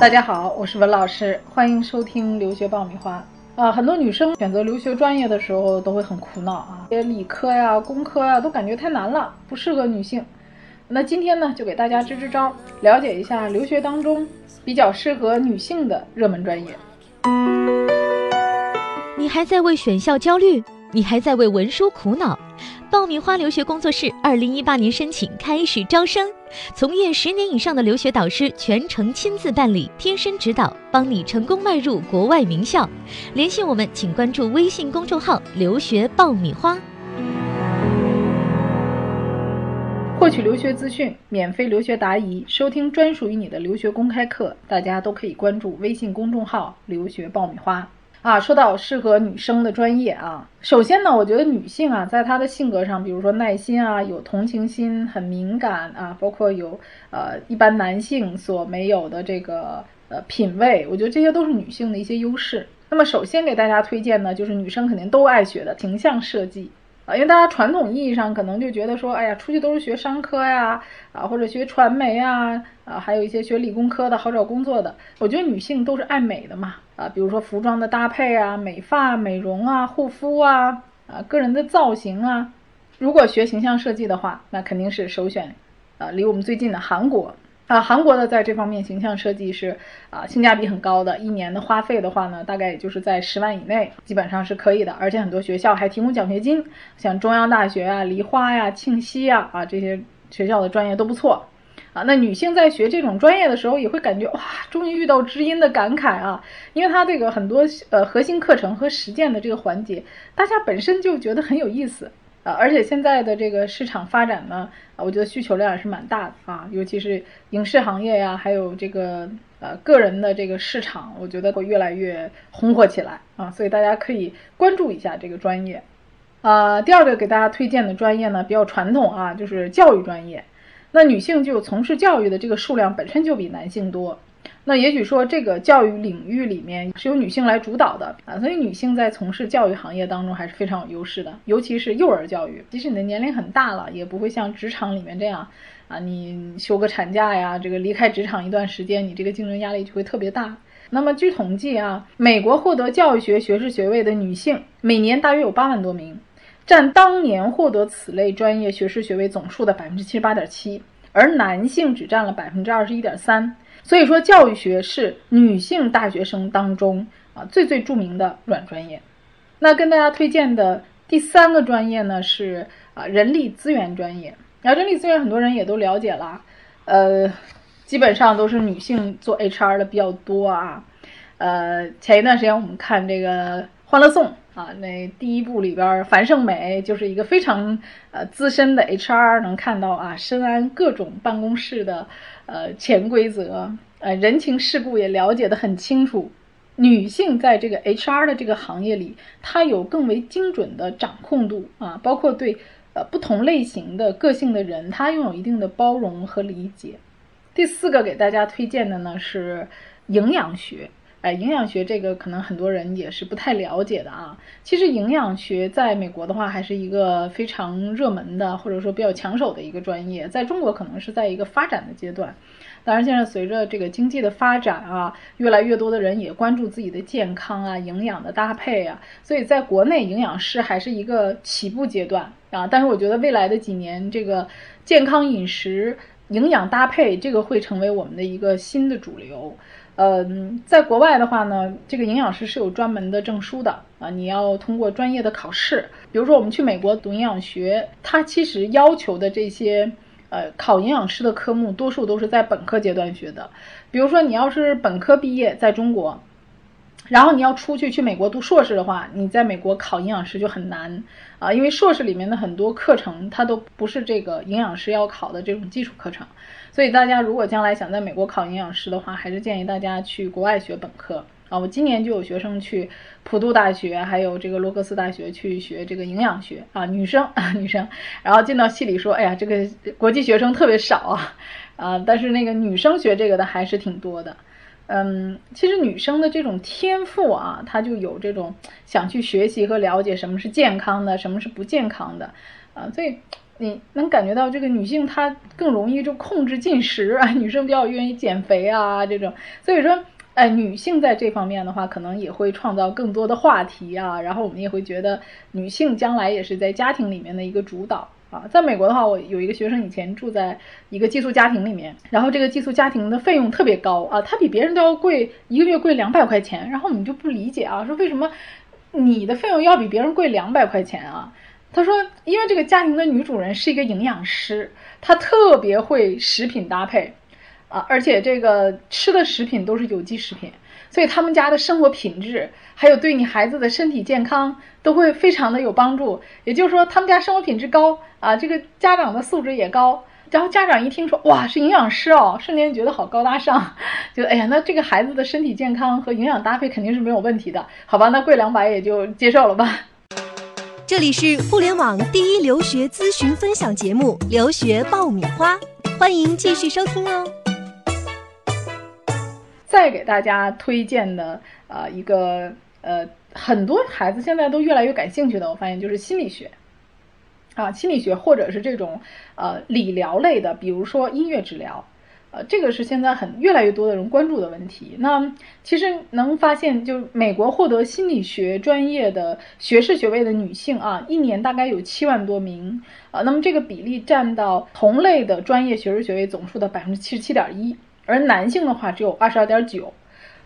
大家好，我是文老师，欢迎收听留学爆米花。啊，很多女生选择留学专业的时候都会很苦恼啊，些理科呀、工科呀都感觉太难了，不适合女性。那今天呢，就给大家支支招，了解一下留学当中比较适合女性的热门专业。你还在为选校焦虑？你还在为文书苦恼？爆米花留学工作室二零一八年申请开始招生，从业十年以上的留学导师全程亲自办理，贴身指导，帮你成功迈入国外名校。联系我们，请关注微信公众号“留学爆米花”，获取留学资讯，免费留学答疑，收听专属于你的留学公开课。大家都可以关注微信公众号“留学爆米花”。啊，说到适合女生的专业啊，首先呢，我觉得女性啊，在她的性格上，比如说耐心啊，有同情心，很敏感啊，包括有呃一般男性所没有的这个呃品味，我觉得这些都是女性的一些优势。那么首先给大家推荐呢，就是女生肯定都爱学的形象设计。啊，因为大家传统意义上可能就觉得说，哎呀，出去都是学商科呀，啊，或者学传媒啊，啊，还有一些学理工科的好找工作的。我觉得女性都是爱美的嘛，啊，比如说服装的搭配啊，美发、美容啊，护肤啊，啊，个人的造型啊。如果学形象设计的话，那肯定是首选，啊，离我们最近的韩国。啊，韩国的在这方面形象设计是啊性价比很高的，一年的花费的话呢，大概也就是在十万以内，基本上是可以的。而且很多学校还提供奖学金，像中央大学啊、梨花呀、庆熙呀啊这些学校的专业都不错。啊，那女性在学这种专业的时候，也会感觉哇，终于遇到知音的感慨啊，因为它这个很多呃核心课程和实践的这个环节，大家本身就觉得很有意思。啊，而且现在的这个市场发展呢，啊，我觉得需求量也是蛮大的啊，尤其是影视行业呀，还有这个呃个人的这个市场，我觉得会越来越红火起来啊，所以大家可以关注一下这个专业。啊，第二个给大家推荐的专业呢，比较传统啊，就是教育专业。那女性就从事教育的这个数量本身就比男性多。那也许说这个教育领域里面是由女性来主导的啊，所以女性在从事教育行业当中还是非常有优势的，尤其是幼儿教育。即使你的年龄很大了，也不会像职场里面这样啊，你休个产假呀，这个离开职场一段时间，你这个竞争压力就会特别大。那么据统计啊，美国获得教育学学士学位的女性每年大约有八万多名，占当年获得此类专业学士学位总数的百分之七十八点七，而男性只占了百分之二十一点三。所以说，教育学是女性大学生当中啊最最著名的软专业。那跟大家推荐的第三个专业呢是啊人力资源专业。然后人力资源很多人也都了解了，呃，基本上都是女性做 HR 的比较多啊。呃，前一段时间我们看这个《欢乐颂》啊，那第一部里边樊胜美就是一个非常呃资深的 HR，能看到啊深谙各种办公室的。呃，潜规则，呃，人情世故也了解的很清楚。女性在这个 HR 的这个行业里，她有更为精准的掌控度啊，包括对呃不同类型的个性的人，她拥有一定的包容和理解。第四个给大家推荐的呢是营养学。哎，营养学这个可能很多人也是不太了解的啊。其实营养学在美国的话，还是一个非常热门的，或者说比较抢手的一个专业。在中国可能是在一个发展的阶段。当然，现在随着这个经济的发展啊，越来越多的人也关注自己的健康啊、营养的搭配啊，所以在国内营养师还是一个起步阶段啊。但是我觉得未来的几年，这个健康饮食、营养搭配这个会成为我们的一个新的主流。嗯，在国外的话呢，这个营养师是有专门的证书的啊，你要通过专业的考试。比如说我们去美国读营养学，它其实要求的这些呃考营养师的科目，多数都是在本科阶段学的。比如说你要是本科毕业在中国，然后你要出去去美国读硕士的话，你在美国考营养师就很难啊，因为硕士里面的很多课程它都不是这个营养师要考的这种基础课程。所以大家如果将来想在美国考营养师的话，还是建议大家去国外学本科啊。我今年就有学生去普渡大学，还有这个罗格斯大学去学这个营养学啊，女生 啊女生，然后进到系里说，哎呀，这个国际学生特别少啊啊，但是那个女生学这个的还是挺多的。嗯，其实女生的这种天赋啊，她就有这种想去学习和了解什么是健康的，什么是不健康的啊，所以。你能感觉到这个女性她更容易就控制进食啊，女生比较愿意减肥啊这种，所以说，哎，女性在这方面的话，可能也会创造更多的话题啊，然后我们也会觉得女性将来也是在家庭里面的一个主导啊。在美国的话，我有一个学生以前住在一个寄宿家庭里面，然后这个寄宿家庭的费用特别高啊，他比别人都要贵，一个月贵两百块钱，然后我们就不理解啊，说为什么你的费用要比别人贵两百块钱啊？他说：“因为这个家庭的女主人是一个营养师，她特别会食品搭配，啊，而且这个吃的食品都是有机食品，所以他们家的生活品质，还有对你孩子的身体健康都会非常的有帮助。也就是说，他们家生活品质高啊，这个家长的素质也高。然后家长一听说，哇，是营养师哦，瞬间觉得好高大上，就哎呀，那这个孩子的身体健康和营养搭配肯定是没有问题的，好吧？那贵两百也就接受了吧。”这里是互联网第一留学咨询分享节目《留学爆米花》，欢迎继续收听哦。再给大家推荐的呃一个呃很多孩子现在都越来越感兴趣的，我发现就是心理学啊，心理学或者是这种呃理疗类的，比如说音乐治疗。呃，这个是现在很越来越多的人关注的问题。那其实能发现，就美国获得心理学专业的学士学位的女性啊，一年大概有七万多名啊。那么这个比例占到同类的专业学士学位总数的百分之七十七点一，而男性的话只有二十二点九。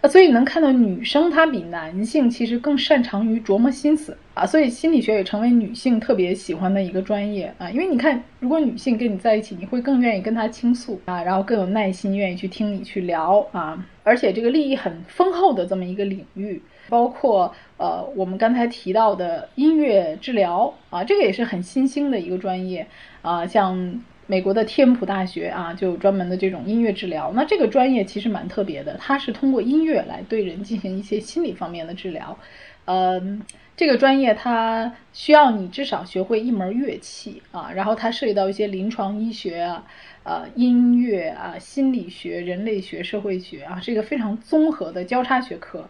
啊，所以能看到女生她比男性其实更擅长于琢磨心思啊，所以心理学也成为女性特别喜欢的一个专业啊。因为你看，如果女性跟你在一起，你会更愿意跟她倾诉啊，然后更有耐心，愿意去听你去聊啊。而且这个利益很丰厚的这么一个领域，包括呃我们刚才提到的音乐治疗啊，这个也是很新兴的一个专业啊，像。美国的天普大学啊，就有专门的这种音乐治疗。那这个专业其实蛮特别的，它是通过音乐来对人进行一些心理方面的治疗。嗯，这个专业它需要你至少学会一门乐器啊，然后它涉及到一些临床医学啊、呃音乐啊、心理学、人类学、社会学啊，是一个非常综合的交叉学科。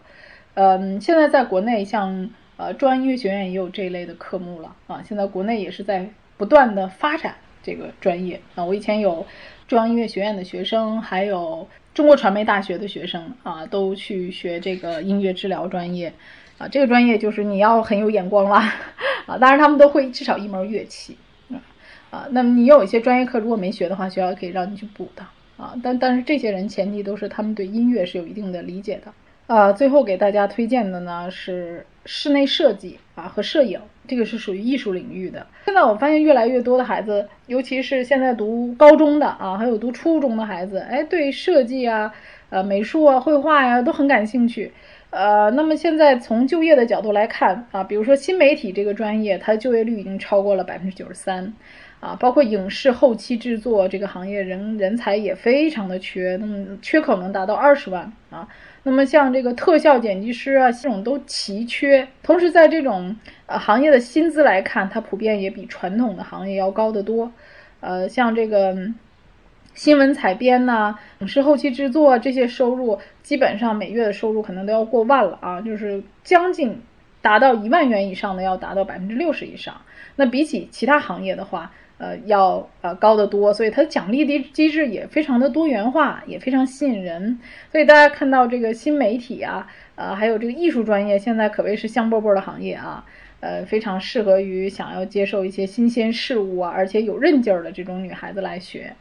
嗯，现在在国内像呃中央音乐学院也有这一类的科目了啊，现在国内也是在不断的发展。这个专业啊，我以前有中央音乐学院的学生，还有中国传媒大学的学生啊，都去学这个音乐治疗专业啊。这个专业就是你要很有眼光啦 啊，当然他们都会至少一门乐器啊啊。那么你有一些专业课如果没学的话，学校可以让你去补的啊。但但是这些人前提都是他们对音乐是有一定的理解的。啊，最后给大家推荐的呢是室内设计啊和摄影，这个是属于艺术领域的。现在我发现越来越多的孩子，尤其是现在读高中的啊，还有读初中的孩子，哎，对设计啊、呃美术啊、绘画呀都很感兴趣。呃，那么现在从就业的角度来看啊，比如说新媒体这个专业，它的就业率已经超过了百分之九十三。啊，包括影视后期制作这个行业，人人才也非常的缺，那么缺口能达到二十万啊。那么像这个特效剪辑师啊，这种都奇缺。同时，在这种呃行业的薪资来看，它普遍也比传统的行业要高得多。呃，像这个新闻采编呐，影视后期制作这些收入，基本上每月的收入可能都要过万了啊，就是将近达到一万元以上的，要达到百分之六十以上。那比起其他行业的话，呃，要呃高得多，所以它的奖励的机制也非常的多元化，也非常吸引人。所以大家看到这个新媒体啊，呃，还有这个艺术专业，现在可谓是香饽饽的行业啊，呃，非常适合于想要接受一些新鲜事物啊，而且有韧劲儿的这种女孩子来学，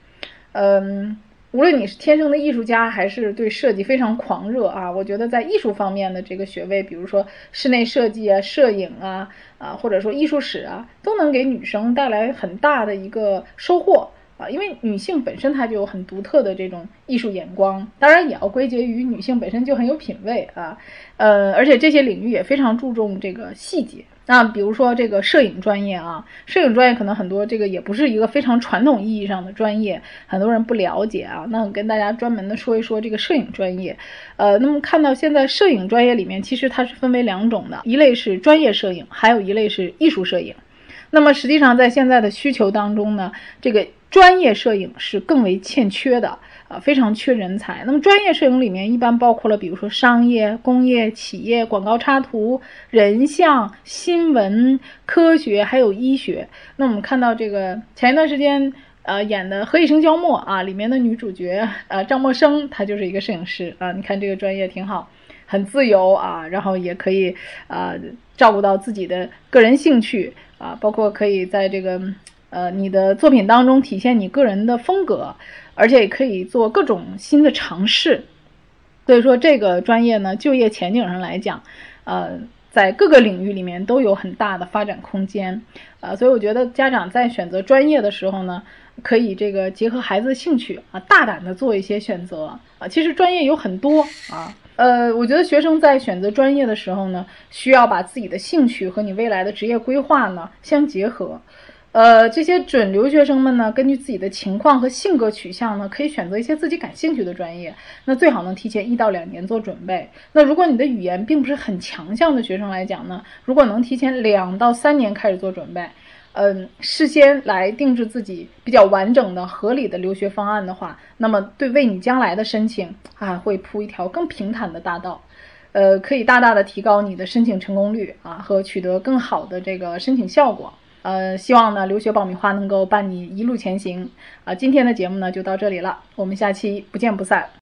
嗯。无论你是天生的艺术家，还是对设计非常狂热啊，我觉得在艺术方面的这个学位，比如说室内设计啊、摄影啊、啊或者说艺术史啊，都能给女生带来很大的一个收获啊。因为女性本身她就有很独特的这种艺术眼光，当然也要归结于女性本身就很有品位啊。呃，而且这些领域也非常注重这个细节。那比如说这个摄影专业啊，摄影专业可能很多这个也不是一个非常传统意义上的专业，很多人不了解啊。那我跟大家专门的说一说这个摄影专业。呃，那么看到现在摄影专业里面其实它是分为两种的，一类是专业摄影，还有一类是艺术摄影。那么实际上在现在的需求当中呢，这个专业摄影是更为欠缺的啊，非常缺人才。那么专业摄影里面一般包括了，比如说商业、工业、企业、广告插图、人像、新闻、科学，还有医学。那我们看到这个前一段时间呃演的《何以笙箫默》啊，里面的女主角呃张默生，她就是一个摄影师啊。你看这个专业挺好，很自由啊，然后也可以啊照顾到自己的个人兴趣啊，包括可以在这个。呃，你的作品当中体现你个人的风格，而且也可以做各种新的尝试。所以说，这个专业呢，就业前景上来讲，呃，在各个领域里面都有很大的发展空间。呃，所以我觉得家长在选择专业的时候呢，可以这个结合孩子的兴趣啊，大胆的做一些选择啊。其实专业有很多啊，呃，我觉得学生在选择专业的时候呢，需要把自己的兴趣和你未来的职业规划呢相结合。呃，这些准留学生们呢，根据自己的情况和性格取向呢，可以选择一些自己感兴趣的专业。那最好能提前一到两年做准备。那如果你的语言并不是很强项的学生来讲呢，如果能提前两到三年开始做准备，嗯，事先来定制自己比较完整的、合理的留学方案的话，那么对为你将来的申请啊，会铺一条更平坦的大道，呃，可以大大的提高你的申请成功率啊，和取得更好的这个申请效果。呃，希望呢留学爆米花能够伴你一路前行。啊，今天的节目呢就到这里了，我们下期不见不散。